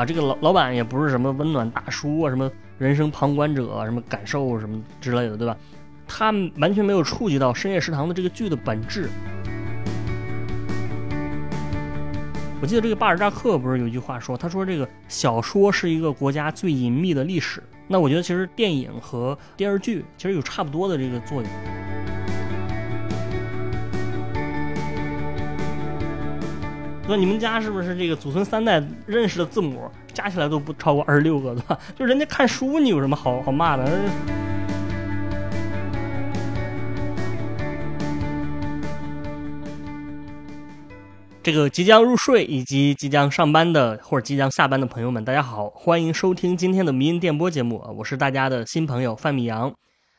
啊，这个老老板也不是什么温暖大叔啊，什么人生旁观者，什么感受什么之类的，对吧？他完全没有触及到深夜食堂的这个剧的本质。我记得这个巴尔扎克不是有一句话说，他说这个小说是一个国家最隐秘的历史。那我觉得其实电影和电视剧其实有差不多的这个作用。那你们家是不是这个祖孙三代认识的字母加起来都不超过二十六个，对吧？就人家看书，你有什么好好骂的？这个即将入睡以及即将上班的或者即将下班的朋友们，大家好，欢迎收听今天的迷音电波节目啊！我是大家的新朋友范米阳。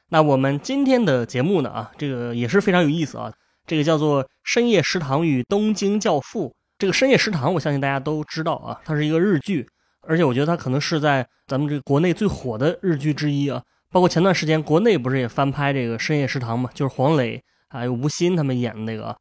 那我们今天的节目呢啊，这个也是非常有意思啊。这个叫做《深夜食堂与东京教父》。这个《深夜食堂》，我相信大家都知道啊，它是一个日剧，而且我觉得它可能是在咱们这个国内最火的日剧之一啊。包括前段时间国内不是也翻拍这个《深夜食堂》嘛，就是黄磊还有吴昕他们演的那个。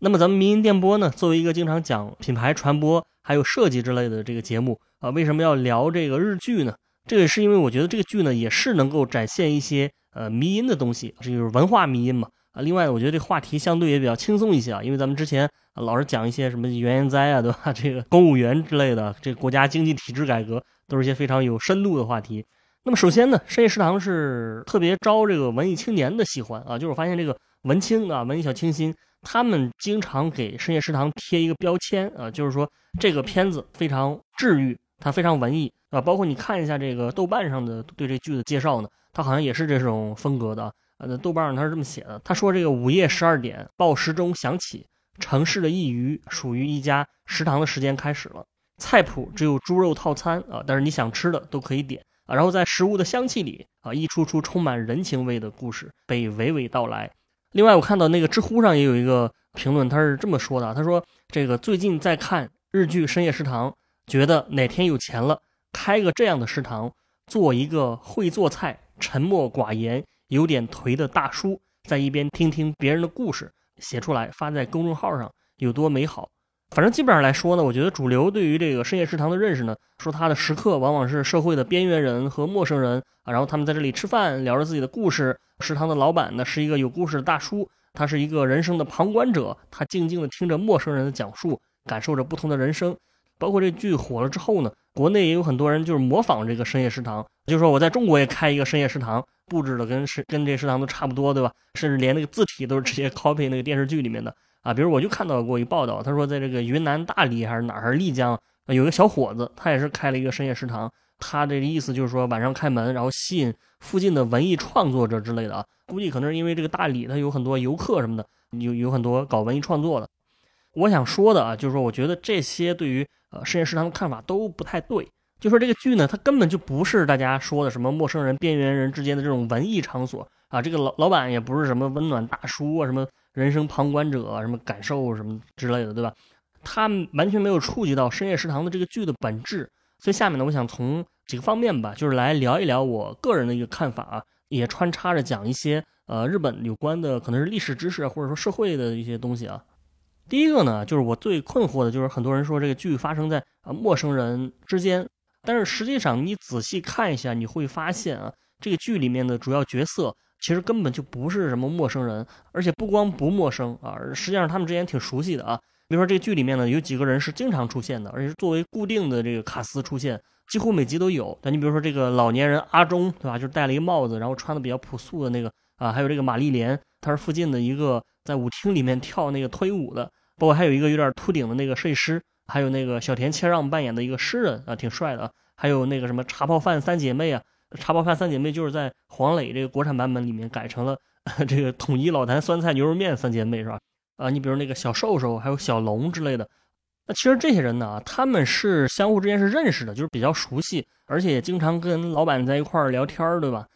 那么咱们民营电波呢，作为一个经常讲品牌传播还有设计之类的这个节目啊，为什么要聊这个日剧呢？这个是因为我觉得这个剧呢也是能够展现一些呃迷音的东西，这就是文化迷音嘛啊。另外，我觉得这话题相对也比较轻松一些啊，因为咱们之前老是讲一些什么原研哉啊，对吧？这个公务员之类的，这个国家经济体制改革都是一些非常有深度的话题。那么首先呢，深夜食堂是特别招这个文艺青年的喜欢啊，就是我发现这个文青啊，文艺小清新。他们经常给深夜食堂贴一个标签啊，就是说这个片子非常治愈，它非常文艺啊。包括你看一下这个豆瓣上的对这剧的介绍呢，它好像也是这种风格的。那豆瓣上他是这么写的，他说这个午夜十二点报时钟响起，城市的一隅属于一家食堂的时间开始了。菜谱只有猪肉套餐啊，但是你想吃的都可以点啊。然后在食物的香气里啊，一出出充满人情味的故事被娓娓道来。另外，我看到那个知乎上也有一个评论，他是这么说的：“他说这个最近在看日剧《深夜食堂》，觉得哪天有钱了，开个这样的食堂，做一个会做菜、沉默寡言、有点颓的大叔，在一边听听别人的故事，写出来发在公众号上，有多美好。”反正基本上来说呢，我觉得主流对于这个深夜食堂的认识呢，说他的食客往往是社会的边缘人和陌生人啊，然后他们在这里吃饭，聊着自己的故事。食堂的老板呢是一个有故事的大叔，他是一个人生的旁观者，他静静的听着陌生人的讲述，感受着不同的人生。包括这剧火了之后呢，国内也有很多人就是模仿这个深夜食堂，就是说我在中国也开一个深夜食堂，布置的跟是跟这食堂都差不多，对吧？甚至连那个字体都是直接 copy 那个电视剧里面的啊。比如我就看到过一报道，他说在这个云南大理还是哪儿丽江，有一个小伙子，他也是开了一个深夜食堂。他这个意思就是说晚上开门，然后吸引附近的文艺创作者之类的啊。估计可能是因为这个大理它有很多游客什么的，有有很多搞文艺创作的。我想说的啊，就是说我觉得这些对于呃深夜食堂的看法都不太对。就说这个剧呢，它根本就不是大家说的什么陌生人、边缘人之间的这种文艺场所啊。这个老老板也不是什么温暖大叔啊，什么人生旁观者，什么感受什么之类的，对吧？他完全没有触及到深夜食堂的这个剧的本质。所以下面呢，我想从几个方面吧，就是来聊一聊我个人的一个看法啊，也穿插着讲一些呃日本有关的可能是历史知识或者说社会的一些东西啊。第一个呢，就是我最困惑的就是很多人说这个剧发生在啊陌生人之间，但是实际上你仔细看一下，你会发现啊，这个剧里面的主要角色其实根本就不是什么陌生人，而且不光不陌生啊，实际上他们之间挺熟悉的啊。比如说这个剧里面呢，有几个人是经常出现的，而且是作为固定的这个卡司出现，几乎每集都有。但你比如说这个老年人阿忠，对吧？就是戴了一个帽子，然后穿的比较朴素的那个啊，还有这个玛丽莲，她是附近的一个在舞厅里面跳那个推舞的。包括还有一个有点秃顶的那个设计师，还有那个小田切让扮演的一个诗人啊，挺帅的。还有那个什么茶泡饭三姐妹啊，茶泡饭三姐妹就是在黄磊这个国产版本里面改成了 这个统一老坛酸菜牛肉面三姐妹，是吧？啊，你比如那个小瘦瘦，还有小龙之类的，那其实这些人呢，他们是相互之间是认识的，就是比较熟悉，而且也经常跟老板在一块儿聊天儿对吧？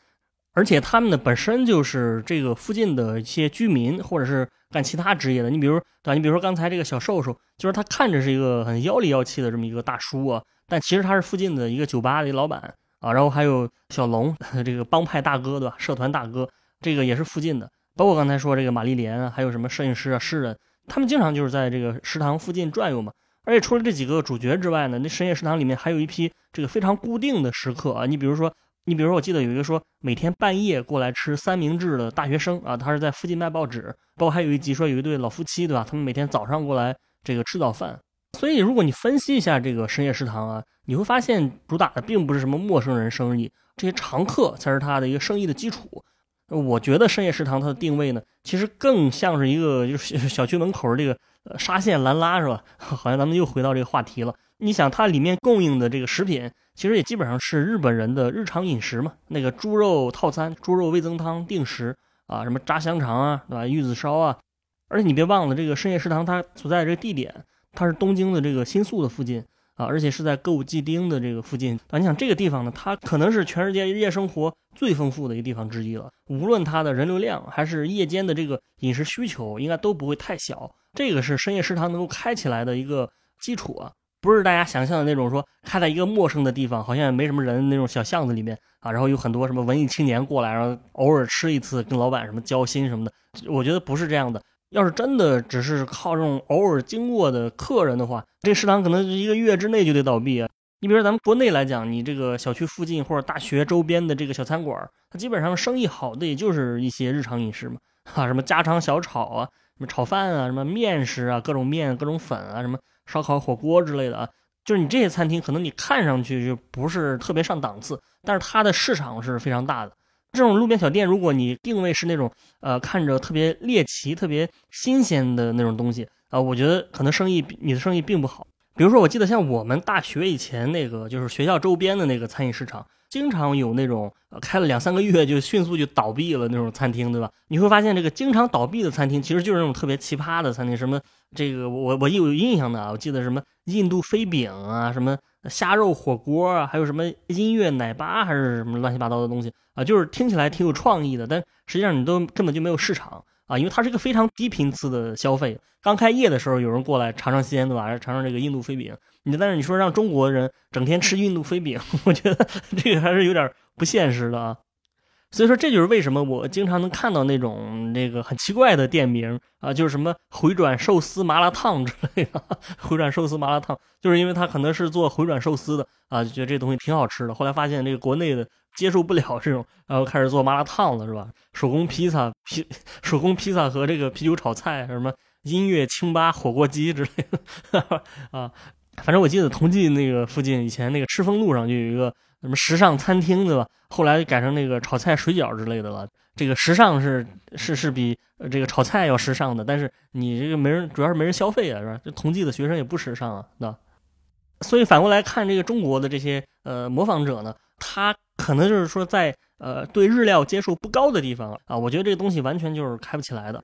而且他们呢本身就是这个附近的一些居民，或者是干其他职业的。你比如，对吧？你比如说刚才这个小瘦瘦，就是他看着是一个很妖里妖气的这么一个大叔啊，但其实他是附近的一个酒吧的老板啊。然后还有小龙，这个帮派大哥对吧？社团大哥，这个也是附近的。包括刚才说这个玛丽莲啊，还有什么摄影师啊、诗人，他们经常就是在这个食堂附近转悠嘛。而而且除了这几个主角之外呢，那深夜食堂里面还有一批这个非常固定的食客啊。你比如说，你比如说，我记得有一个说每天半夜过来吃三明治的大学生啊，他是在附近卖报纸。包括还有一集说有一对老夫妻，对吧？他们每天早上过来这个吃早饭。所以如果你分析一下这个深夜食堂啊，你会发现主打的并不是什么陌生人生意，这些常客才是他的一个生意的基础。我觉得深夜食堂它的定位呢，其实更像是一个就是小区门口这个沙县兰拉是吧？好像咱们又回到这个话题了。你想它里面供应的这个食品，其实也基本上是日本人的日常饮食嘛。那个猪肉套餐、猪肉味增汤定时啊，什么炸香肠啊，对吧？玉子烧啊。而且你别忘了，这个深夜食堂它所在的这个地点，它是东京的这个新宿的附近。啊，而且是在歌舞伎町的这个附近啊，你想这个地方呢，它可能是全世界夜生活最丰富的一个地方之一了。无论它的人流量还是夜间的这个饮食需求，应该都不会太小。这个是深夜食堂能够开起来的一个基础啊，不是大家想象的那种说开在一个陌生的地方，好像也没什么人那种小巷子里面啊，然后有很多什么文艺青年过来，然后偶尔吃一次，跟老板什么交心什么的。我觉得不是这样的。要是真的只是靠这种偶尔经过的客人的话，这食堂可能一个月之内就得倒闭啊！你比如说咱们国内来讲，你这个小区附近或者大学周边的这个小餐馆，它基本上生意好的也就是一些日常饮食嘛，啊，什么家常小炒啊，什么炒饭啊，什么面食啊，各种面、各种粉啊，什么烧烤、火锅之类的啊，就是你这些餐厅，可能你看上去就不是特别上档次，但是它的市场是非常大的。这种路边小店，如果你定位是那种，呃，看着特别猎奇、特别新鲜的那种东西，啊，我觉得可能生意你的生意并不好。比如说，我记得像我们大学以前那个，就是学校周边的那个餐饮市场，经常有那种开了两三个月就迅速就倒闭了那种餐厅，对吧？你会发现，这个经常倒闭的餐厅，其实就是那种特别奇葩的餐厅，什么这个我我有印象的，我记得什么印度飞饼啊，什么。虾肉火锅啊，还有什么音乐奶吧，还是什么乱七八糟的东西啊？就是听起来挺有创意的，但实际上你都根本就没有市场啊，因为它是一个非常低频次的消费。刚开业的时候，有人过来尝尝鲜，对吧？尝尝这个印度飞饼。你但是你说让中国人整天吃印度飞饼，我觉得这个还是有点不现实的啊。所以说，这就是为什么我经常能看到那种那个很奇怪的店名啊，就是什么回转寿司麻辣烫之类的。回转寿司麻辣烫，就是因为他可能是做回转寿司的啊，就觉得这东西挺好吃的。后来发现这个国内的接受不了这种，然后开始做麻辣烫了，是吧？手工披萨、披手工披萨和这个啤酒炒菜，什么音乐清吧火锅鸡之类的 啊。反正我记得同济那个附近以前那个赤峰路上就有一个。什么时尚餐厅对吧？后来改成那个炒菜水饺之类的了。这个时尚是是是比这个炒菜要时尚的，但是你这个没人，主要是没人消费啊，是吧？这同济的学生也不时尚啊，对吧？所以反过来看，这个中国的这些呃模仿者呢，他可能就是说在呃对日料接受不高的地方啊，我觉得这个东西完全就是开不起来的。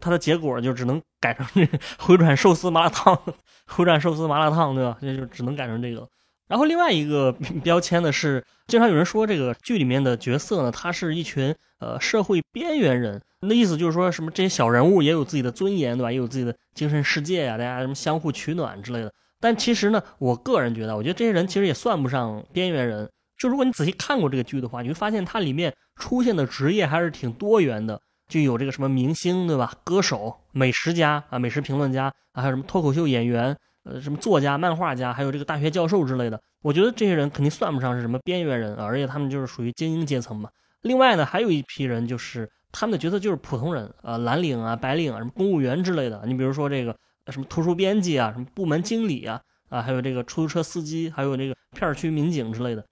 它的结果就只能改成 回转寿司麻辣烫，回转寿司麻辣烫，对吧？这就只能改成这个。然后另外一个标签呢是，经常有人说这个剧里面的角色呢，他是一群呃社会边缘人。那意思就是说什么这些小人物也有自己的尊严，对吧？也有自己的精神世界呀，大家什么相互取暖之类的。但其实呢，我个人觉得，我觉得这些人其实也算不上边缘人。就如果你仔细看过这个剧的话，你会发现它里面出现的职业还是挺多元的，就有这个什么明星，对吧？歌手、美食家啊，美食评论家啊，还有什么脱口秀演员。呃，什么作家、漫画家，还有这个大学教授之类的，我觉得这些人肯定算不上是什么边缘人啊，而且他们就是属于精英阶层嘛。另外呢，还有一批人，就是他们的角色就是普通人啊，蓝领啊、白领啊，什么公务员之类的。你比如说这个什么图书编辑啊，什么部门经理啊，啊，还有这个出租车司机，还有这个片区民警之类的。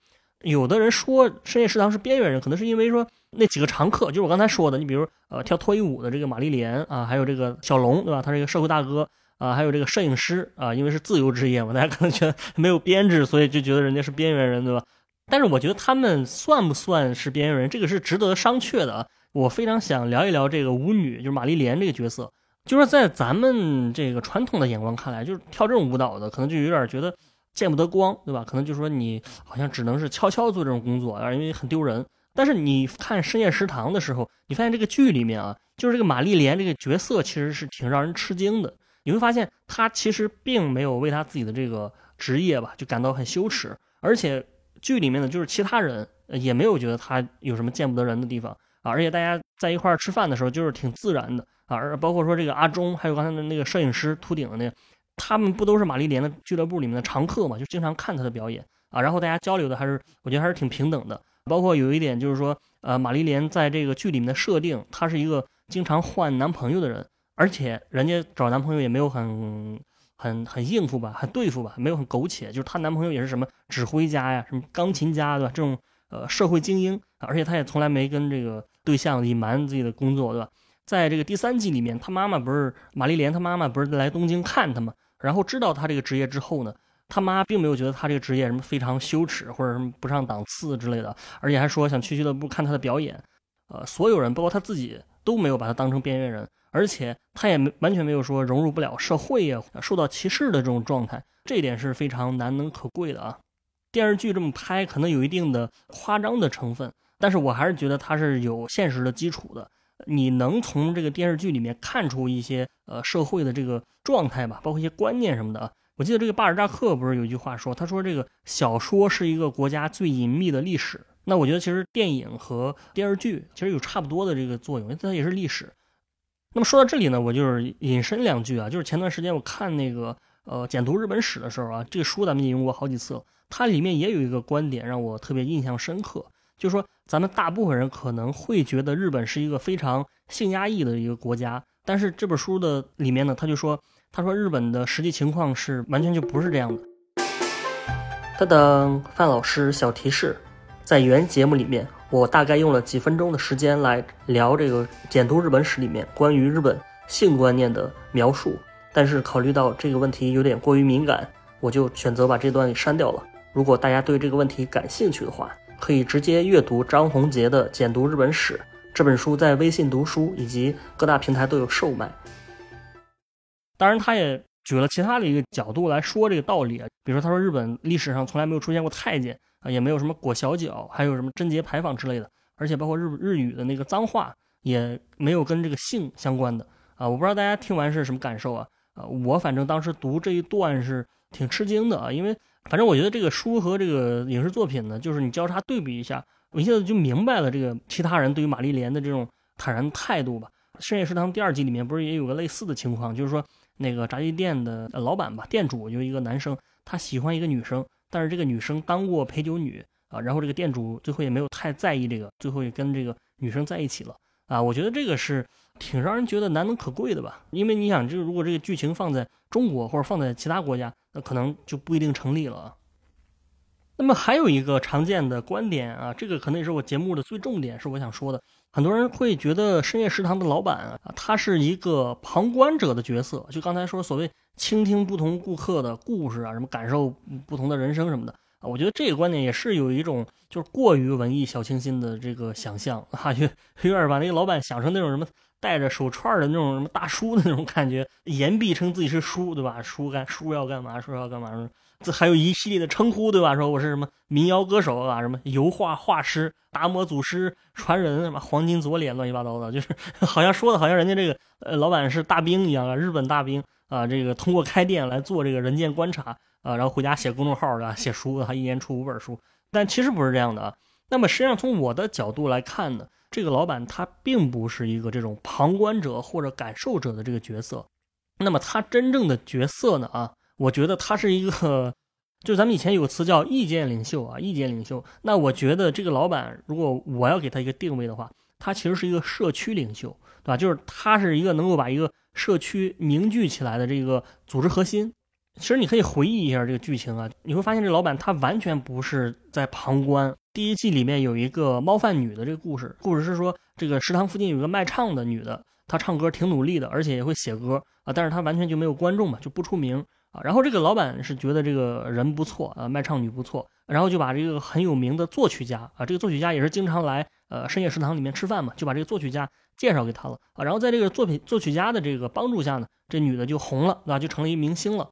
有的人说深夜食堂是边缘人，可能是因为说那几个常客，就是我刚才说的，你比如呃跳脱衣舞的这个玛丽莲啊，还有这个小龙，对吧？他是一个社会大哥。啊，还有这个摄影师啊，因为是自由职业嘛，大家可能觉得 没有编制，所以就觉得人家是边缘人，对吧？但是我觉得他们算不算是边缘人，这个是值得商榷的啊。我非常想聊一聊这个舞女，就是玛丽莲这个角色，就是在咱们这个传统的眼光看来，就是跳这种舞蹈的，可能就有点觉得见不得光，对吧？可能就是说你好像只能是悄悄做这种工作啊，因为很丢人。但是你看深夜食堂的时候，你发现这个剧里面啊，就是这个玛丽莲这个角色其实是挺让人吃惊的。你会发现，他其实并没有为他自己的这个职业吧，就感到很羞耻，而且剧里面的就是其他人也没有觉得他有什么见不得人的地方啊，而且大家在一块儿吃饭的时候就是挺自然的啊，而包括说这个阿忠，还有刚才的那个摄影师秃顶的那个，他们不都是玛丽莲的俱乐部里面的常客嘛，就经常看他的表演啊。然后大家交流的还是我觉得还是挺平等的。包括有一点就是说，呃，玛丽莲在这个剧里面的设定，她是一个经常换男朋友的人，而且人家找男朋友也没有很很很应付吧，很对付吧，没有很苟且，就是她男朋友也是什么指挥家呀，什么钢琴家对吧？这种呃社会精英，而且她也从来没跟这个对象隐瞒自己的工作对吧？在这个第三季里面，她妈妈不是玛丽莲，她妈妈不是来东京看她吗？然后知道他这个职业之后呢？他妈并没有觉得他这个职业什么非常羞耻或者什么不上档次之类的，而且还说想去俱乐部看他的表演。呃，所有人包括他自己都没有把他当成边缘人，而且他也没完全没有说融入不了社会呀、受到歧视的这种状态，这一点是非常难能可贵的啊。电视剧这么拍可能有一定的夸张的成分，但是我还是觉得它是有现实的基础的。你能从这个电视剧里面看出一些呃社会的这个状态吧，包括一些观念什么的啊。我记得这个巴尔扎克不是有一句话说，他说这个小说是一个国家最隐秘的历史。那我觉得其实电影和电视剧其实有差不多的这个作用，因为它也是历史。那么说到这里呢，我就是引申两句啊，就是前段时间我看那个呃简读日本史的时候啊，这个书咱们引用过好几次，它里面也有一个观点让我特别印象深刻，就说咱们大部分人可能会觉得日本是一个非常性压抑的一个国家，但是这本书的里面呢，他就说。他说：“日本的实际情况是完全就不是这样的。”噔噔，范老师小提示，在原节目里面，我大概用了几分钟的时间来聊这个《简读日本史》里面关于日本性观念的描述，但是考虑到这个问题有点过于敏感，我就选择把这段给删掉了。如果大家对这个问题感兴趣的话，可以直接阅读张宏杰的《简读日本史》这本书，在微信读书以及各大平台都有售卖。当然，他也举了其他的一个角度来说这个道理啊，比如说他说日本历史上从来没有出现过太监啊，也没有什么裹小脚，还有什么贞节牌坊之类的，而且包括日日语的那个脏话也没有跟这个性相关的啊。我不知道大家听完是什么感受啊？啊，我反正当时读这一段是挺吃惊的啊，因为反正我觉得这个书和这个影视作品呢，就是你交叉对比一下，我一下子就明白了这个其他人对于玛丽莲的这种坦然态度吧。深夜食堂第二季里面不是也有个类似的情况，就是说。那个炸鸡店的老板吧，店主就一个男生，他喜欢一个女生，但是这个女生当过陪酒女啊，然后这个店主最后也没有太在意这个，最后也跟这个女生在一起了啊。我觉得这个是挺让人觉得难能可贵的吧，因为你想，这如果这个剧情放在中国或者放在其他国家，那可能就不一定成立了。那么还有一个常见的观点啊，这个可能也是我节目的最重点，是我想说的。很多人会觉得深夜食堂的老板啊，他是一个旁观者的角色，就刚才说所谓倾听不同顾客的故事啊，什么感受不同的人生什么的，我觉得这个观点也是有一种就是过于文艺小清新的这个想象啊，就有点把那个老板想成那种什么戴着手串的那种什么大叔的那种感觉，言必称自己是叔，对吧？叔干叔要干嘛？叔要干嘛？这还有一系列的称呼，对吧？说我是什么民谣歌手啊，什么油画画师、达摩祖师传人，什么黄金左脸，乱七八糟的，就是 好像说的好像人家这个呃老板是大兵一样啊，日本大兵啊，这个通过开店来做这个人间观察啊，然后回家写公众号啊，写书的，他一年出五本书，但其实不是这样的啊。那么实际上从我的角度来看呢，这个老板他并不是一个这种旁观者或者感受者的这个角色，那么他真正的角色呢啊？我觉得他是一个，就咱们以前有个词叫意见领袖啊，意见领袖。那我觉得这个老板，如果我要给他一个定位的话，他其实是一个社区领袖，对吧？就是他是一个能够把一个社区凝聚起来的这个组织核心。其实你可以回忆一下这个剧情啊，你会发现这老板他完全不是在旁观。第一季里面有一个猫饭女的这个故事，故事是说这个食堂附近有一个卖唱的女的，她唱歌挺努力的，而且也会写歌啊，但是她完全就没有观众嘛，就不出名啊。然后这个老板是觉得这个人不错啊，卖唱女不错，然后就把这个很有名的作曲家啊，这个作曲家也是经常来呃深夜食堂里面吃饭嘛，就把这个作曲家介绍给他了啊。然后在这个作品作曲家的这个帮助下呢，这女的就红了，对吧？就成了一明星了。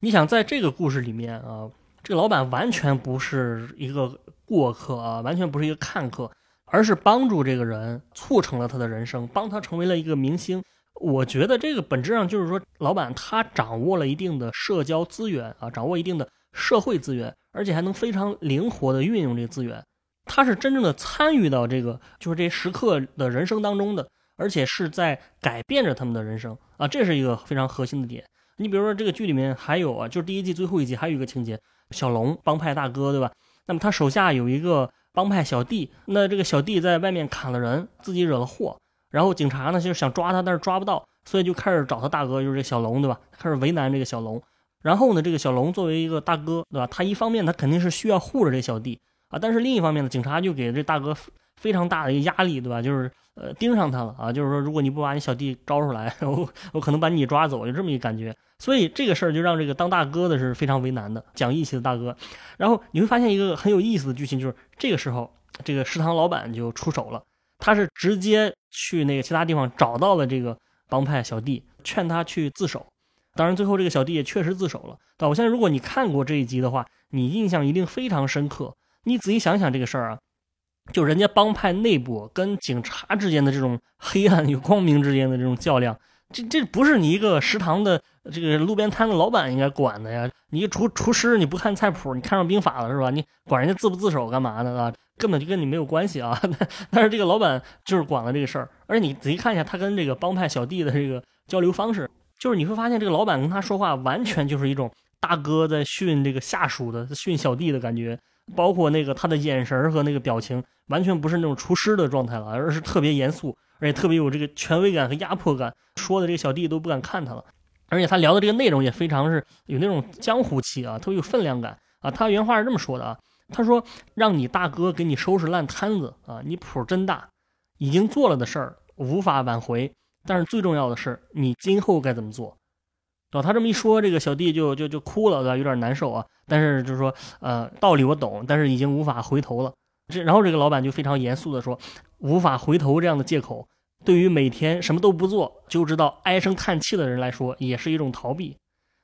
你想在这个故事里面啊，这个老板完全不是一个过客啊，完全不是一个看客，而是帮助这个人促成了他的人生，帮他成为了一个明星。我觉得这个本质上就是说，老板他掌握了一定的社交资源啊，掌握一定的社会资源，而且还能非常灵活的运用这个资源。他是真正的参与到这个就是这些食客的人生当中的，而且是在改变着他们的人生啊，这是一个非常核心的点。你比如说这个剧里面还有啊，就是第一季最后一集还有一个情节，小龙帮派大哥对吧？那么他手下有一个帮派小弟，那这个小弟在外面砍了人，自己惹了祸，然后警察呢就是想抓他，但是抓不到，所以就开始找他大哥，就是这小龙对吧？开始为难这个小龙。然后呢，这个小龙作为一个大哥对吧？他一方面他肯定是需要护着这小弟啊，但是另一方面呢，警察就给这大哥非常大的一个压力对吧？就是。呃，盯上他了啊！就是说，如果你不把你小弟招出来，我我可能把你抓走，就这么一感觉。所以这个事儿就让这个当大哥的是非常为难的，讲义气的大哥。然后你会发现一个很有意思的剧情，就是这个时候，这个食堂老板就出手了，他是直接去那个其他地方找到了这个帮派小弟，劝他去自首。当然，最后这个小弟也确实自首了。但我相信，如果你看过这一集的话，你印象一定非常深刻。你仔细想想这个事儿啊。就人家帮派内部跟警察之间的这种黑暗与光明之间的这种较量，这这不是你一个食堂的这个路边摊的老板应该管的呀？你厨厨师你不看菜谱，你看上兵法了是吧？你管人家自不自首干嘛呢？啊，根本就跟你没有关系啊！但是这个老板就是管了这个事儿，而且你仔细看一下他跟这个帮派小弟的这个交流方式，就是你会发现这个老板跟他说话完全就是一种大哥在训这个下属的训小弟的感觉。包括那个他的眼神和那个表情，完全不是那种厨师的状态了，而是特别严肃，而且特别有这个权威感和压迫感。说的这个小弟都不敢看他了，而且他聊的这个内容也非常是有那种江湖气啊，特别有分量感啊。他原话是这么说的啊，他说：“让你大哥给你收拾烂摊子啊，你谱真大，已经做了的事儿无法挽回，但是最重要的是你今后该怎么做。”哦，他这么一说，这个小弟就就就哭了，对吧？有点难受啊。但是就是说，呃，道理我懂，但是已经无法回头了。这然后这个老板就非常严肃的说，无法回头这样的借口，对于每天什么都不做就知道唉声叹气的人来说，也是一种逃避。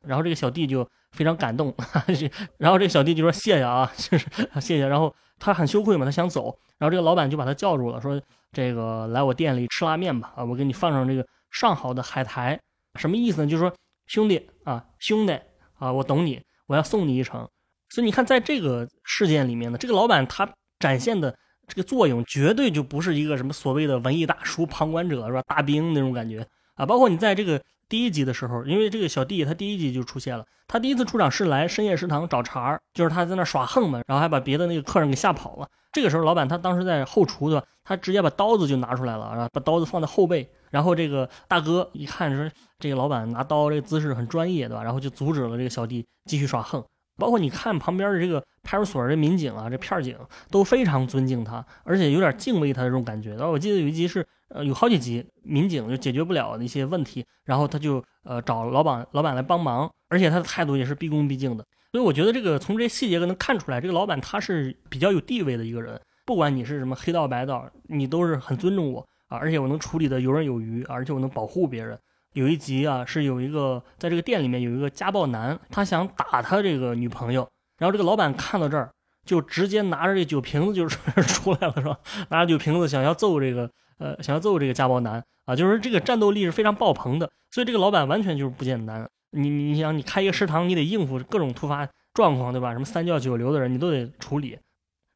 然后这个小弟就非常感动，然后这个小弟就说谢谢啊，就是谢谢。然后他很羞愧嘛，他想走。然后这个老板就把他叫住了，说这个来我店里吃拉面吧，啊，我给你放上这个上好的海苔，什么意思呢？就是说。兄弟啊，兄弟啊，我懂你，我要送你一程。所以你看，在这个事件里面呢，这个老板他展现的这个作用，绝对就不是一个什么所谓的文艺大叔、旁观者是吧？大兵那种感觉啊。包括你在这个第一集的时候，因为这个小弟他第一集就出现了，他第一次出场是来深夜食堂找茬，就是他在那耍横嘛，然后还把别的那个客人给吓跑了。这个时候，老板他当时在后厨对吧？他直接把刀子就拿出来了，然后把刀子放在后背。然后这个大哥一看说，这个老板拿刀这个姿势很专业，对吧？然后就阻止了这个小弟继续耍横。包括你看旁边的这个派出所的民警啊，这片警都非常尊敬他，而且有点敬畏他的这种感觉。然后我记得有一集是，呃，有好几集民警就解决不了那些问题，然后他就呃找老板老板来帮忙，而且他的态度也是毕恭毕敬的。所以我觉得这个从这些细节能看出来，这个老板他是比较有地位的一个人。不管你是什么黑道白道，你都是很尊重我啊，而且我能处理的游刃有余，而且我能保护别人。有一集啊，是有一个在这个店里面有一个家暴男，他想打他这个女朋友，然后这个老板看到这儿，就直接拿着这酒瓶子就是 出来了，是吧？拿着酒瓶子想要揍这个呃，想要揍这个家暴男啊，就是这个战斗力是非常爆棚的。所以这个老板完全就是不简单。你你想，你开一个食堂，你得应付各种突发状况，对吧？什么三教九流的人，你都得处理。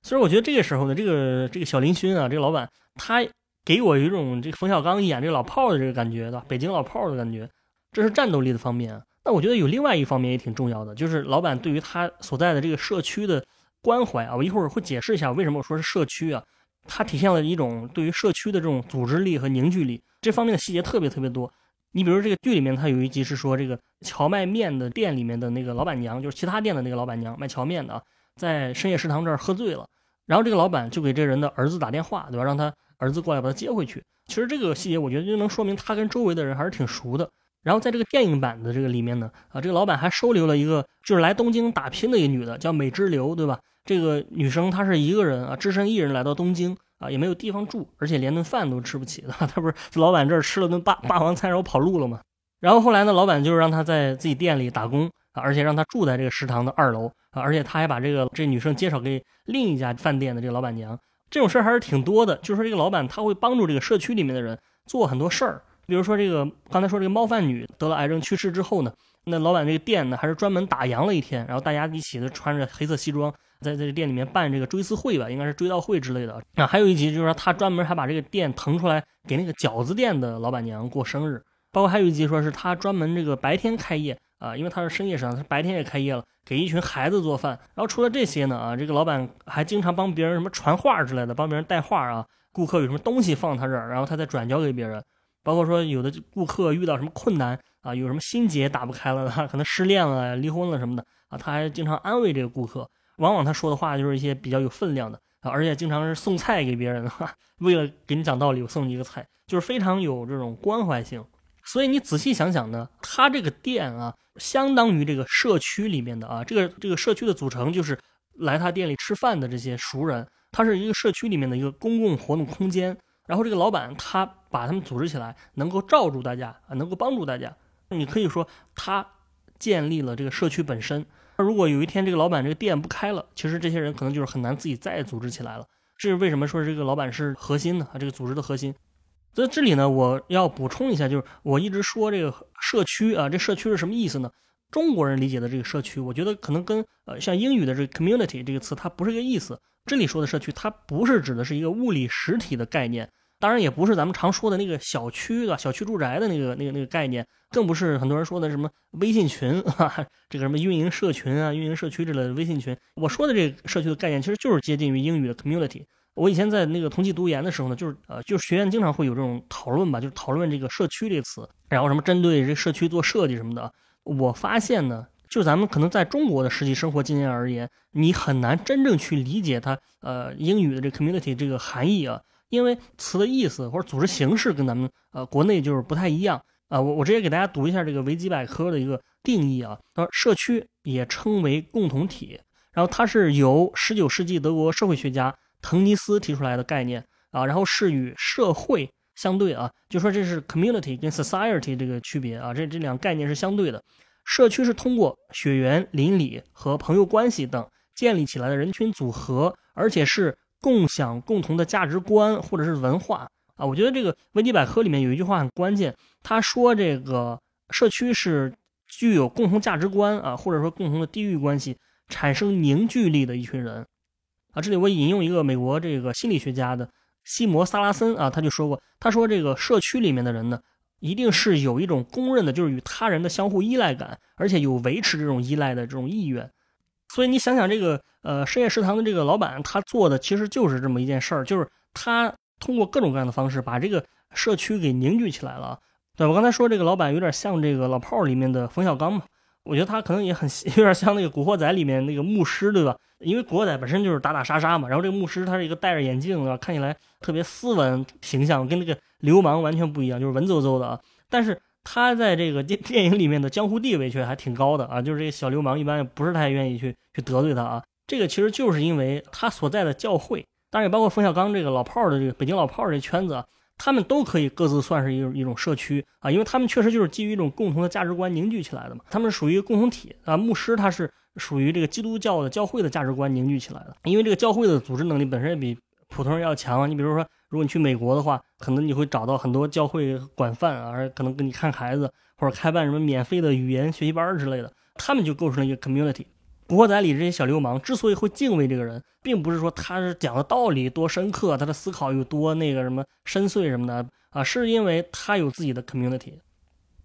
所以我觉得这个时候呢，这个这个小林勋啊，这个老板他给我有一种这个冯小刚演这个老炮的这个感觉的，北京老炮的感觉，这是战斗力的方面。那我觉得有另外一方面也挺重要的，就是老板对于他所在的这个社区的关怀啊。我一会儿会解释一下为什么我说是社区啊，它体现了一种对于社区的这种组织力和凝聚力，这方面的细节特别特别多。你比如这个剧里面，他有一集是说这个荞麦面的店里面的那个老板娘，就是其他店的那个老板娘卖荞面的啊。在深夜食堂这儿喝醉了，然后这个老板就给这人的儿子打电话，对吧？让他儿子过来把他接回去。其实这个细节我觉得就能说明他跟周围的人还是挺熟的。然后在这个电影版的这个里面呢，啊，这个老板还收留了一个就是来东京打拼的一个女的，叫美之流，对吧？这个女生她是一个人啊，只身一人来到东京啊，也没有地方住，而且连顿饭都吃不起的。他不是老板这儿吃了顿霸霸王餐，然后跑路了吗？然后后来呢，老板就让他在自己店里打工。而且让他住在这个食堂的二楼啊，而且他还把这个这女生介绍给另一家饭店的这个老板娘。这种事儿还是挺多的，就是说这个老板他会帮助这个社区里面的人做很多事儿。比如说这个刚才说这个猫饭女得了癌症去世之后呢，那老板这个店呢还是专门打烊了一天，然后大家一起的穿着黑色西装在在这店里面办这个追思会吧，应该是追悼会之类的。啊，还有一集就是说他专门还把这个店腾出来给那个饺子店的老板娘过生日。包括还有一集说是他专门这个白天开业啊，因为他是深夜食堂，他白天也开业了，给一群孩子做饭。然后除了这些呢，啊，这个老板还经常帮别人什么传话之类的，帮别人带话啊。顾客有什么东西放他这儿，然后他再转交给别人。包括说有的顾客遇到什么困难啊，有什么心结打不开了，他 可能失恋了、离婚了什么的啊，他还经常安慰这个顾客。往往他说的话就是一些比较有分量的啊，而且经常是送菜给别人，哈，为了给你讲道理，我送你一个菜，就是非常有这种关怀性。所以你仔细想想呢，他这个店啊，相当于这个社区里面的啊，这个这个社区的组成就是来他店里吃饭的这些熟人，他是一个社区里面的一个公共活动空间。然后这个老板他把他们组织起来，能够罩住大家啊，能够帮助大家。你可以说他建立了这个社区本身。那如果有一天这个老板这个店不开了，其实这些人可能就是很难自己再组织起来了。这是为什么说这个老板是核心呢？啊，这个组织的核心。所以这里呢，我要补充一下，就是我一直说这个社区啊，这社区是什么意思呢？中国人理解的这个社区，我觉得可能跟呃像英语的这个 community 这个词，它不是一个意思。这里说的社区，它不是指的是一个物理实体的概念。当然也不是咱们常说的那个小区的小区住宅的那个那个那个概念，更不是很多人说的什么微信群啊，这个什么运营社群啊、运营社区之类的微信群。我说的这个社区的概念，其实就是接近于英语的 community。我以前在那个同济读研的时候呢，就是呃，就是学院经常会有这种讨论吧，就是讨论这个社区这个词，然后什么针对这社区做设计什么的。我发现呢，就咱们可能在中国的实际生活经验而言，你很难真正去理解它呃英语的这 community 这个含义啊。因为词的意思或者组织形式跟咱们呃国内就是不太一样。啊，我我直接给大家读一下这个维基百科的一个定义啊，说社区也称为共同体，然后它是由十九世纪德国社会学家滕尼斯提出来的概念。啊，然后是与社会相对啊，就说这是 community 跟 society 这个区别啊，这这两个概念是相对的，社区是通过血缘、邻里和朋友关系等建立起来的人群组合，而且是。共享共同的价值观或者是文化啊，我觉得这个维基百科里面有一句话很关键，他说这个社区是具有共同价值观啊，或者说共同的地域关系，产生凝聚力的一群人啊。这里我引用一个美国这个心理学家的西摩萨拉森啊，他就说过，他说这个社区里面的人呢，一定是有一种公认的，就是与他人的相互依赖感，而且有维持这种依赖的这种意愿。所以你想想，这个呃深夜食堂的这个老板，他做的其实就是这么一件事儿，就是他通过各种各样的方式把这个社区给凝聚起来了。对我刚才说这个老板有点像这个老炮儿里面的冯小刚嘛，我觉得他可能也很 有点像那个古惑仔里面那个牧师，对吧？因为古惑仔本身就是打打杀杀嘛，然后这个牧师他是一个戴着眼镜，对吧？看起来特别斯文形象，跟那个流氓完全不一样，就是文绉绉的。但是他在这个电电影里面的江湖地位却还挺高的啊，就是这些小流氓一般也不是太愿意去去得罪他啊。这个其实就是因为他所在的教会，当然也包括冯小刚这个老炮儿的这个北京老炮儿这圈子，他们都可以各自算是一种一种社区啊，因为他们确实就是基于一种共同的价值观凝聚起来的嘛，他们属于共同体啊。牧师他是属于这个基督教的教会的价值观凝聚起来的，因为这个教会的组织能力本身也比普通人要强。你比如说。如果你去美国的话，可能你会找到很多教会管饭啊，而可能给你看孩子，或者开办什么免费的语言学习班之类的，他们就构成了一个 community。古惑仔里这些小流氓之所以会敬畏这个人，并不是说他是讲的道理多深刻，他的思考有多那个什么深邃什么的啊，是因为他有自己的 community。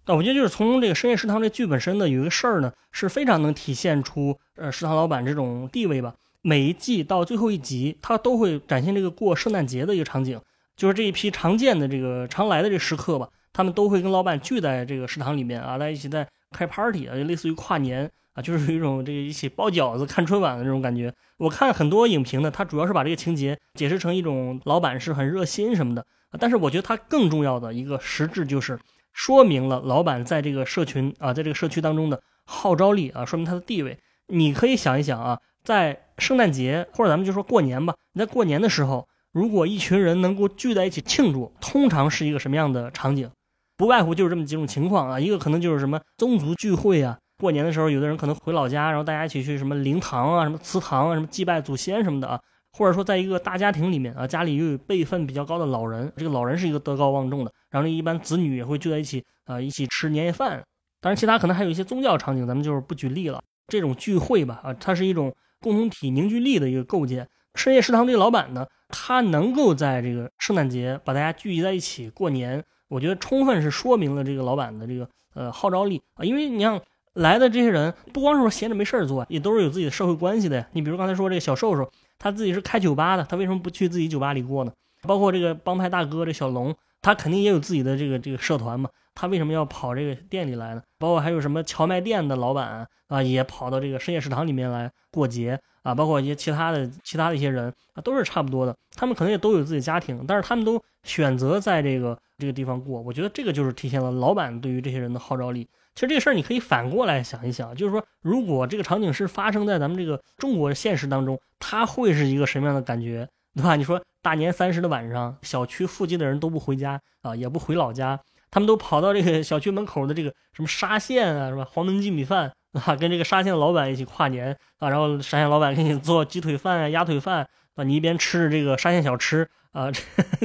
那我觉得就是从这个深夜食堂这剧本身的有一个事儿呢，是非常能体现出呃食堂老板这种地位吧。每一季到最后一集，它都会展现这个过圣诞节的一个场景，就是这一批常见的这个常来的这食客吧，他们都会跟老板聚在这个食堂里面啊，在一起在开 party 啊，就类似于跨年啊，就是有一种这个一起包饺子看春晚的这种感觉。我看很多影评呢，它主要是把这个情节解释成一种老板是很热心什么的，但是我觉得它更重要的一个实质就是说明了老板在这个社群啊，在这个社区当中的号召力啊，说明他的地位。你可以想一想啊。在圣诞节或者咱们就说过年吧，你在过年的时候，如果一群人能够聚在一起庆祝，通常是一个什么样的场景？不外乎就是这么几种情况啊。一个可能就是什么宗族聚会啊，过年的时候，有的人可能回老家，然后大家一起去什么灵堂啊、什么祠堂啊、什么祭拜祖先什么的啊。或者说在一个大家庭里面啊，家里又有辈分比较高的老人，这个老人是一个德高望重的，然后，一般子女也会聚在一起啊，一起吃年夜饭。当然，其他可能还有一些宗教场景，咱们就是不举例了。这种聚会吧，啊，它是一种。共同体凝聚力的一个构建。深夜食堂这个老板呢，他能够在这个圣诞节把大家聚集在一起过年，我觉得充分是说明了这个老板的这个呃号召力啊。因为你像来的这些人不光是说闲着没事儿做，也都是有自己的社会关系的呀。你比如刚才说这个小瘦瘦，他自己是开酒吧的，他为什么不去自己酒吧里过呢？包括这个帮派大哥这小龙，他肯定也有自己的这个这个社团嘛，他为什么要跑这个店里来呢？包括还有什么荞麦店的老板啊，也跑到这个深夜食堂里面来过节啊，包括一些其他的其他的一些人啊，都是差不多的。他们可能也都有自己家庭，但是他们都选择在这个这个地方过。我觉得这个就是体现了老板对于这些人的号召力。其实这个事儿你可以反过来想一想，就是说，如果这个场景是发生在咱们这个中国现实当中，它会是一个什么样的感觉，对吧？你说大年三十的晚上，小区附近的人都不回家啊，也不回老家，他们都跑到这个小区门口的这个什么沙县啊，是吧？黄焖鸡米饭 啊，跟这个沙县的老板一起跨年啊，然后沙县老板给你做鸡腿饭啊、鸭腿饭啊，你一边吃着这个沙县小吃啊，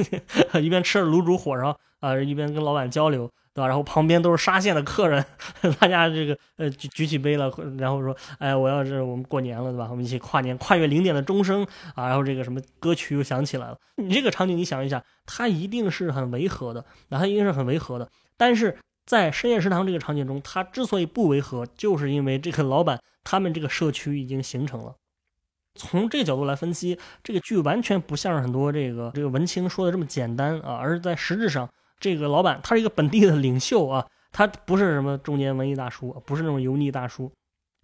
一边吃着卤煮火烧啊，一边跟老板交流。对吧？然后旁边都是沙县的客人，大家这个呃举举起杯了，然后说：“哎，我要是我们过年了，对吧？我们一起跨年，跨越零点的钟声啊，然后这个什么歌曲又响起来了。你这个场景，你想一下，它一定是很违和的，那它一定是很违和的。但是在深夜食堂这个场景中，它之所以不违和，就是因为这个老板他们这个社区已经形成了。从这个角度来分析，这个剧完全不像是很多这个这个文青说的这么简单啊，而是在实质上。”这个老板他是一个本地的领袖啊，他不是什么中年文艺大叔，不是那种油腻大叔，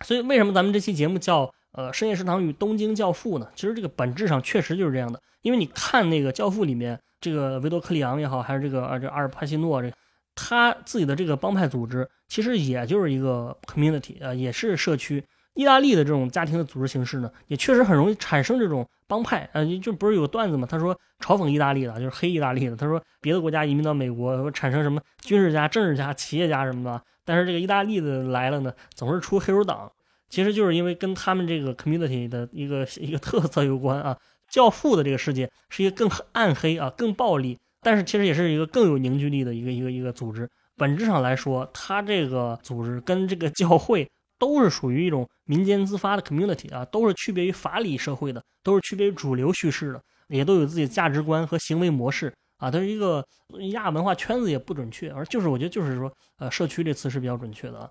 所以为什么咱们这期节目叫呃深夜食堂与东京教父呢？其实这个本质上确实就是这样的，因为你看那个教父里面这个维多克里昂也好，还是这个呃这阿尔帕西诺这个他自己的这个帮派组织，其实也就是一个 community 啊，也是社区。意大利的这种家庭的组织形式呢，也确实很容易产生这种帮派。呃，就不是有段子嘛？他说嘲讽意大利的，就是黑意大利的。他说别的国家移民到美国，产生什么军事家、政治家、企业家什么的，但是这个意大利的来了呢，总是出黑手党。其实就是因为跟他们这个 community 的一个一个特色有关啊。教父的这个世界是一个更暗黑啊、更暴力，但是其实也是一个更有凝聚力的一个一个一个组织。本质上来说，他这个组织跟这个教会。都是属于一种民间自发的 community 啊，都是区别于法理社会的，都是区别于主流叙事的，也都有自己的价值观和行为模式啊。它是一个亚文化圈子也不准确，而就是我觉得就是说，呃，社区这词是比较准确的，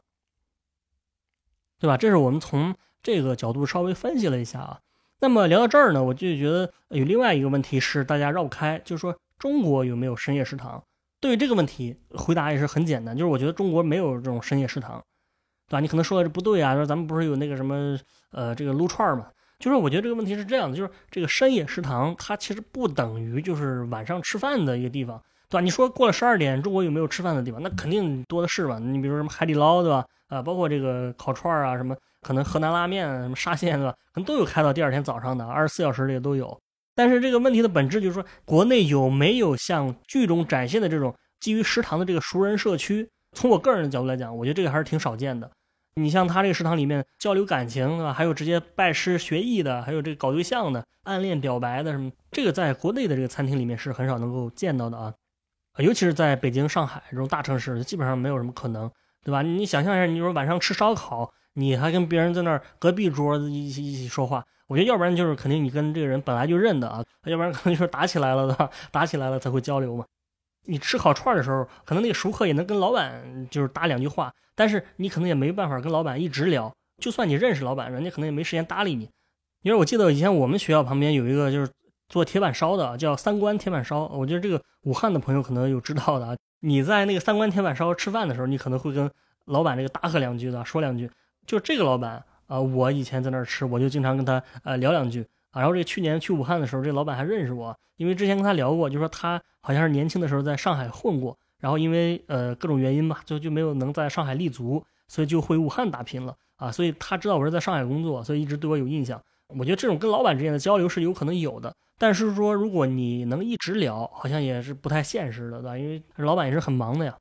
对吧？这是我们从这个角度稍微分析了一下啊。那么聊到这儿呢，我就觉得有另外一个问题是大家绕不开，就是说中国有没有深夜食堂？对于这个问题回答也是很简单，就是我觉得中国没有这种深夜食堂。对吧？你可能说的是不对啊，说咱们不是有那个什么呃这个撸串嘛？就是我觉得这个问题是这样的，就是这个深夜食堂它其实不等于就是晚上吃饭的一个地方，对吧？你说过了十二点，中国有没有吃饭的地方？那肯定多的是吧？你比如说什么海底捞，对吧？啊，包括这个烤串啊，什么可能河南拉面、什么沙县，对吧？可能都有开到第二天早上的，二十四小时的也都有。但是这个问题的本质就是说，国内有没有像剧中展现的这种基于食堂的这个熟人社区？从我个人的角度来讲，我觉得这个还是挺少见的。你像他这个食堂里面交流感情，对吧？还有直接拜师学艺的，还有这个搞对象的、暗恋表白的什么，这个在国内的这个餐厅里面是很少能够见到的啊。尤其是在北京、上海这种大城市，基本上没有什么可能，对吧？你想象一下，你说晚上吃烧烤，你还跟别人在那儿隔壁桌一起一起说话，我觉得要不然就是肯定你跟这个人本来就认的啊，要不然可能就是打起来了，对吧？打起来了才会交流嘛。你吃烤串的时候，可能那个熟客也能跟老板就是搭两句话，但是你可能也没办法跟老板一直聊。就算你认识老板，人家可能也没时间搭理你。因为我记得以前我们学校旁边有一个就是做铁板烧的，叫三观铁板烧。我觉得这个武汉的朋友可能有知道的。你在那个三观铁板烧吃饭的时候，你可能会跟老板这个搭和两句的，说两句。就这个老板啊，我以前在那儿吃，我就经常跟他呃聊两句。然后这去年去武汉的时候，这老板还认识我，因为之前跟他聊过，就说他好像是年轻的时候在上海混过，然后因为呃各种原因吧，就就没有能在上海立足，所以就回武汉打拼了啊。所以他知道我是在上海工作，所以一直对我有印象。我觉得这种跟老板之间的交流是有可能有的，但是说如果你能一直聊，好像也是不太现实的，对吧？因为老板也是很忙的呀，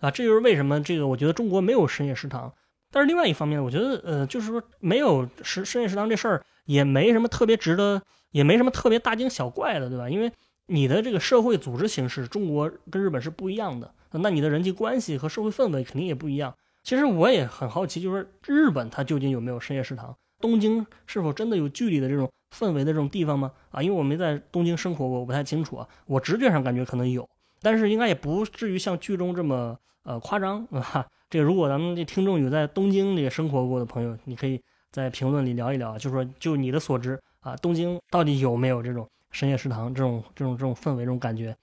啊，这就是为什么这个我觉得中国没有深夜食堂。但是另外一方面，我觉得呃，就是说没有深深夜食堂这事儿。也没什么特别值得，也没什么特别大惊小怪的，对吧？因为你的这个社会组织形式，中国跟日本是不一样的，那你的人际关系和社会氛围肯定也不一样。其实我也很好奇，就是日本它究竟有没有深夜食堂？东京是否真的有距离的这种氛围的这种地方吗？啊，因为我没在东京生活过，我不太清楚啊。我直觉上感觉可能有但是应该也不至于像剧中这么呃夸张，对吧？这个如果咱们这听众有在东京这个生活过的朋友，你可以在评论里聊一聊，就说就你的所知啊，东京到底有没有这种深夜食堂这种这种这种氛围这种感觉？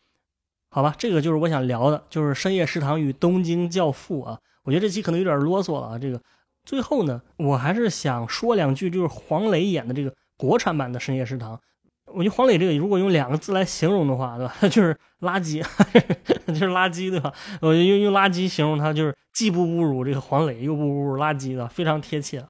好吧，这个就是我想聊的，就是深夜食堂与东京教父啊。我觉得这期可能有点啰嗦了啊。这个最后呢，我还是想说两句，就是黄磊演的这个国产版的深夜食堂。我觉得黄磊这个如果用两个字来形容的话，对吧？就是垃圾，就是垃圾，对吧？我就用用垃圾形容他，就是既不侮辱这个黄磊，又不侮辱垃圾的，非常贴切。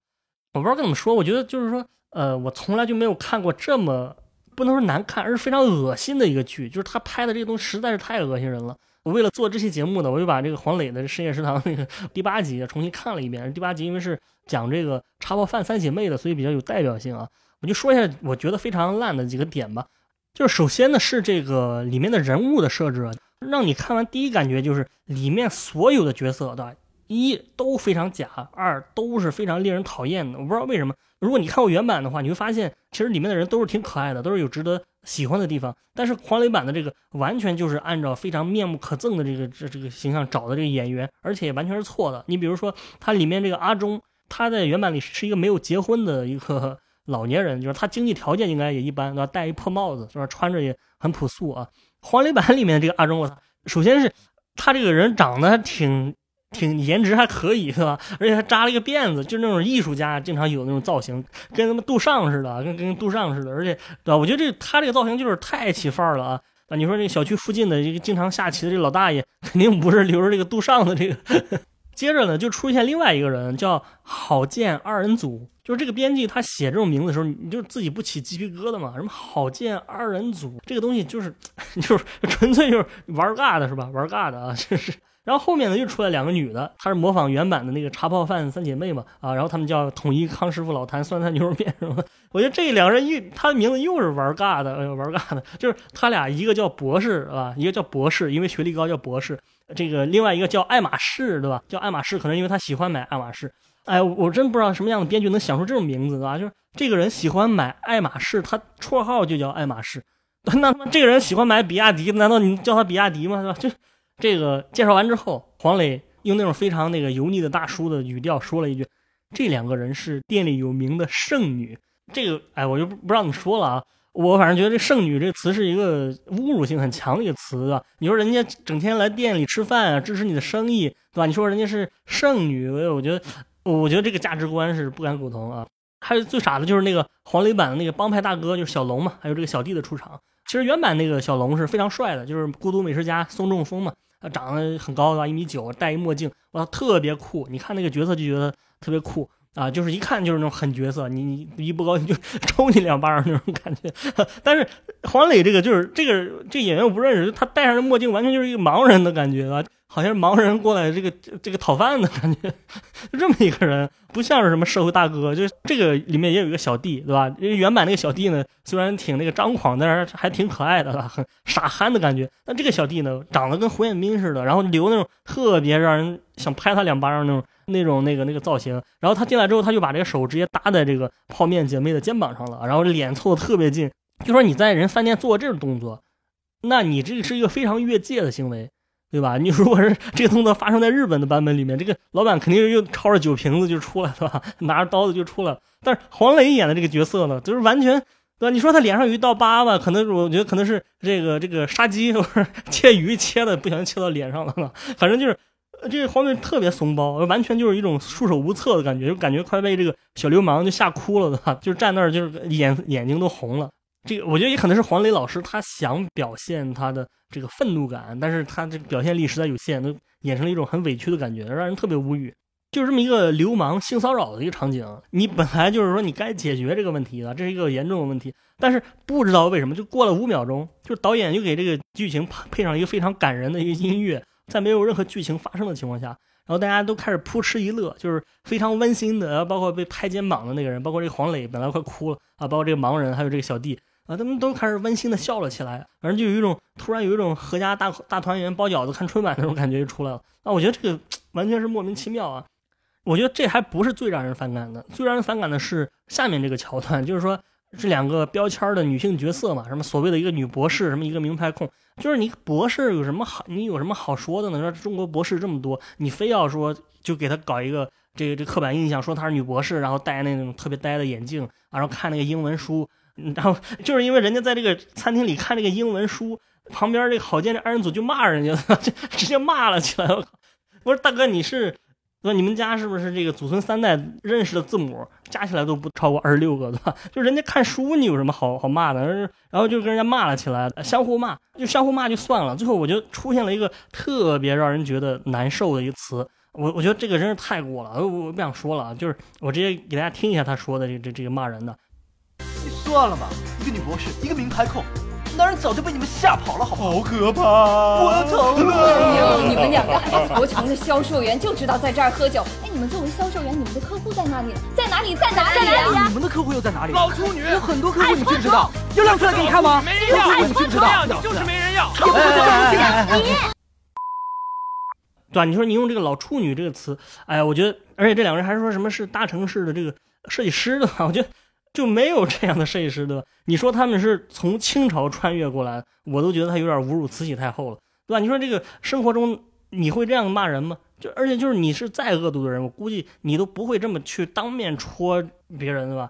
我不知道该怎么说，我觉得就是说，呃，我从来就没有看过这么不能说难看，而是非常恶心的一个剧。就是他拍的这个东西实在是太恶心人了。我为了做这期节目呢，我就把这个黄磊的《深夜食堂》那个第八集重新看了一遍。第八集因为是讲这个茶泡饭三姐妹的，所以比较有代表性啊。我就说一下我觉得非常烂的几个点吧，就是首先呢是这个里面的人物的设置，让你看完第一感觉就是里面所有的角色，对吧？一都非常假，二都是非常令人讨厌的。我不知道为什么，如果你看过原版的话，你会发现其实里面的人都是挺可爱的，都是有值得喜欢的地方。但是黄磊版的这个完全就是按照非常面目可憎的这个这这个形象找的这个演员，而且也完全是错的。你比如说他里面这个阿忠，他在原版里是一个没有结婚的一个。老年人就是他经济条件应该也一般，对吧？戴一破帽子是吧？穿着也很朴素啊。黄磊版里面这个阿忠，我操，首先是他这个人长得还挺挺颜值还可以，是吧？而且还扎了一个辫子，就那种艺术家经常有那种造型，跟他妈杜尚似的，跟跟杜尚似的。而且对吧？我觉得这他这个造型就是太起范儿了啊！啊，你说这个小区附近的一个经常下棋的这老大爷，肯定不是留着这个杜尚的这个。接着呢，就出现另外一个人，叫郝建二人组。就是这个编辑他写这种名字的时候，你就自己不起鸡皮疙瘩嘛？什么郝建二人组这个东西，就是 就是纯粹就是玩尬的，是吧？玩尬的啊，就是。然后后面呢又出来两个女的，她是模仿原版的那个茶泡饭三姐妹嘛啊，然后她们叫统一康师傅老坛酸菜牛肉面什么。我觉得这两人一，他的名字又是玩尬的，哎呦玩尬的，就是他俩一个叫博士是吧？一个叫博士，因为学历高叫博士。这个另外一个叫爱马仕，对吧？叫爱马仕，可能因为他喜欢买爱马仕。哎，我真不知道什么样的编剧能想出这种名字，对吧？就是这个人喜欢买爱马仕，他绰号就叫爱马仕。那这个人喜欢买比亚迪，难道你叫他比亚迪吗？对吧？就 这个介绍完之后，黄磊用那种非常那个油腻的大叔的语调说了一句：“这两个人是店里有名的剩女。”这个，哎，我就不不让你说了啊。我反正觉得这“剩女”这个词是一个侮辱性很强的一个词啊！你说人家整天来店里吃饭啊，支持你的生意，对吧？你说人家是剩女，我觉得，我觉得这个价值观是不敢苟同啊！还有最傻的就是那个黄磊版的那个帮派大哥，就是小龙嘛，还有这个小弟的出场。其实原版那个小龙是非常帅的，就是孤独美食家宋仲峰嘛，他长得很高的，一米九，戴一墨镜，哇，特别酷！你看那个角色就觉得特别酷。啊，就是一看就是那种狠角色，你你一不高兴就 抽你两巴掌那种感觉。但是黄磊这个就是这个这演员我不认识，他戴上这墨镜完全就是一个盲人的感觉啊，好像是盲人过来这个这个讨饭的感觉，这么一个人，不像是什么社会大哥。就是这个里面也有一个小弟，对吧？因为原版那个小弟呢，虽然挺那个张狂，但是还挺可爱的，很傻憨的感觉。但这个小弟呢，长得跟胡彦斌似的，然后留那种特别让人想拍他两巴掌那种。那种那个那个造型，然后他进来之后，他就把这个手直接搭在这个泡面姐妹的肩膀上了，然后脸凑的特别近，就说你在人饭店做这种动作，那你这个是一个非常越界的行为，对吧？你如果是这个动作发生在日本的版本里面，这个老板肯定是又抄着酒瓶子就出来了，拿着刀子就出来了。但是黄磊演的这个角色呢，就是完全，对吧？你说他脸上有一道疤吧，可能我觉得可能是这个这个杀鸡 或者切鱼切的不小心切到脸上了，反正就是。这个黄磊特别怂包，完全就是一种束手无策的感觉，就感觉快被这个小流氓就吓哭了，对吧？就站那儿，就是眼眼睛都红了。这个我觉得也可能是黄磊老师他想表现他的这个愤怒感，但是他这个表现力实在有限，都演成了一种很委屈的感觉，让人特别无语。就这么一个流氓性骚扰的一个场景，你本来就是说你该解决这个问题的，这是一个严重的问题，但是不知道为什么就过了五秒钟，就导演就给这个剧情配上一个非常感人的一个音乐。在没有任何剧情发生的情况下，然后大家都开始扑哧一乐，就是非常温馨的。包括被拍肩膀的那个人，包括这个黄磊本来快哭了啊，包括这个盲人，还有这个小弟啊，他们都开始温馨的笑了起来。反正就有一种突然有一种合家大大团圆包饺子看春晚那种感觉就出来了。啊，我觉得这个完全是莫名其妙啊！我觉得这还不是最让人反感的，最让人反感的是下面这个桥段，就是说这两个标签的女性角色嘛，什么所谓的一个女博士，什么一个名牌控，就是你博士有什么好，你有什么好说的呢？说中国博士这么多，你非要说就给她搞一个这个这刻板印象，说她是女博士，然后戴那种特别呆的眼镜，然后看那个英文书，然后就是因为人家在这个餐厅里看这个英文书，旁边这个郝建这二人组就骂人家，就直接骂了起来。我靠！我说大哥，你是？说你们家是不是这个祖孙三代认识的字母加起来都不超过二十六个，对吧？就人家看书，你有什么好好骂的？然后就跟人家骂了起来，相互骂，就相互骂就算了。最后我就出现了一个特别让人觉得难受的一个词，我我觉得这个真是太过了，我我不想说了，就是我直接给大家听一下他说的这这这个骂人的。你算了吧，一个女博士，一个名牌控。男人早就被你们吓跑了，好不好？好可怕！我要疼了！哎呦，你们两个还是国强的销售员，就知道在这儿喝酒。哎，你们作为销售员，你们的客户在哪里？在哪里？在哪里啊？你们的客户又在哪里？老处女有很多客户，你知不知道？要亮出来给你看吗？没人要，你知不知道？就是没人要。你，对吧？你说你用这个“老处女”这个词，哎呀，我觉得，而且这两个人还说什么是大城市的这个设计师的，我觉得。就没有这样的设计师，对吧？你说他们是从清朝穿越过来，我都觉得他有点侮辱慈禧太后了，对吧？你说这个生活中你会这样骂人吗？就而且就是你是再恶毒的人，我估计你都不会这么去当面戳别人，对吧？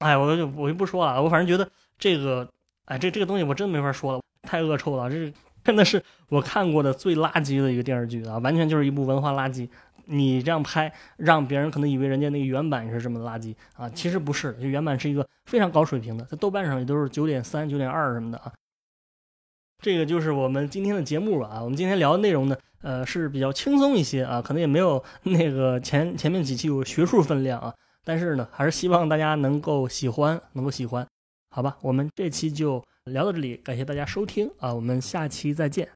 哎，我就我就不说了，我反正觉得这个，哎，这这个东西我真没法说了，太恶臭了，这真的是我看过的最垃圾的一个电视剧啊，完全就是一部文化垃圾。你这样拍，让别人可能以为人家那个原版是这么垃圾啊，其实不是，就原版是一个非常高水平的，在豆瓣上也都是九点三、九点二什么的啊。这个就是我们今天的节目了啊，我们今天聊的内容呢，呃，是比较轻松一些啊，可能也没有那个前前面几期有学术分量啊，但是呢，还是希望大家能够喜欢，能够喜欢，好吧？我们这期就聊到这里，感谢大家收听啊，我们下期再见。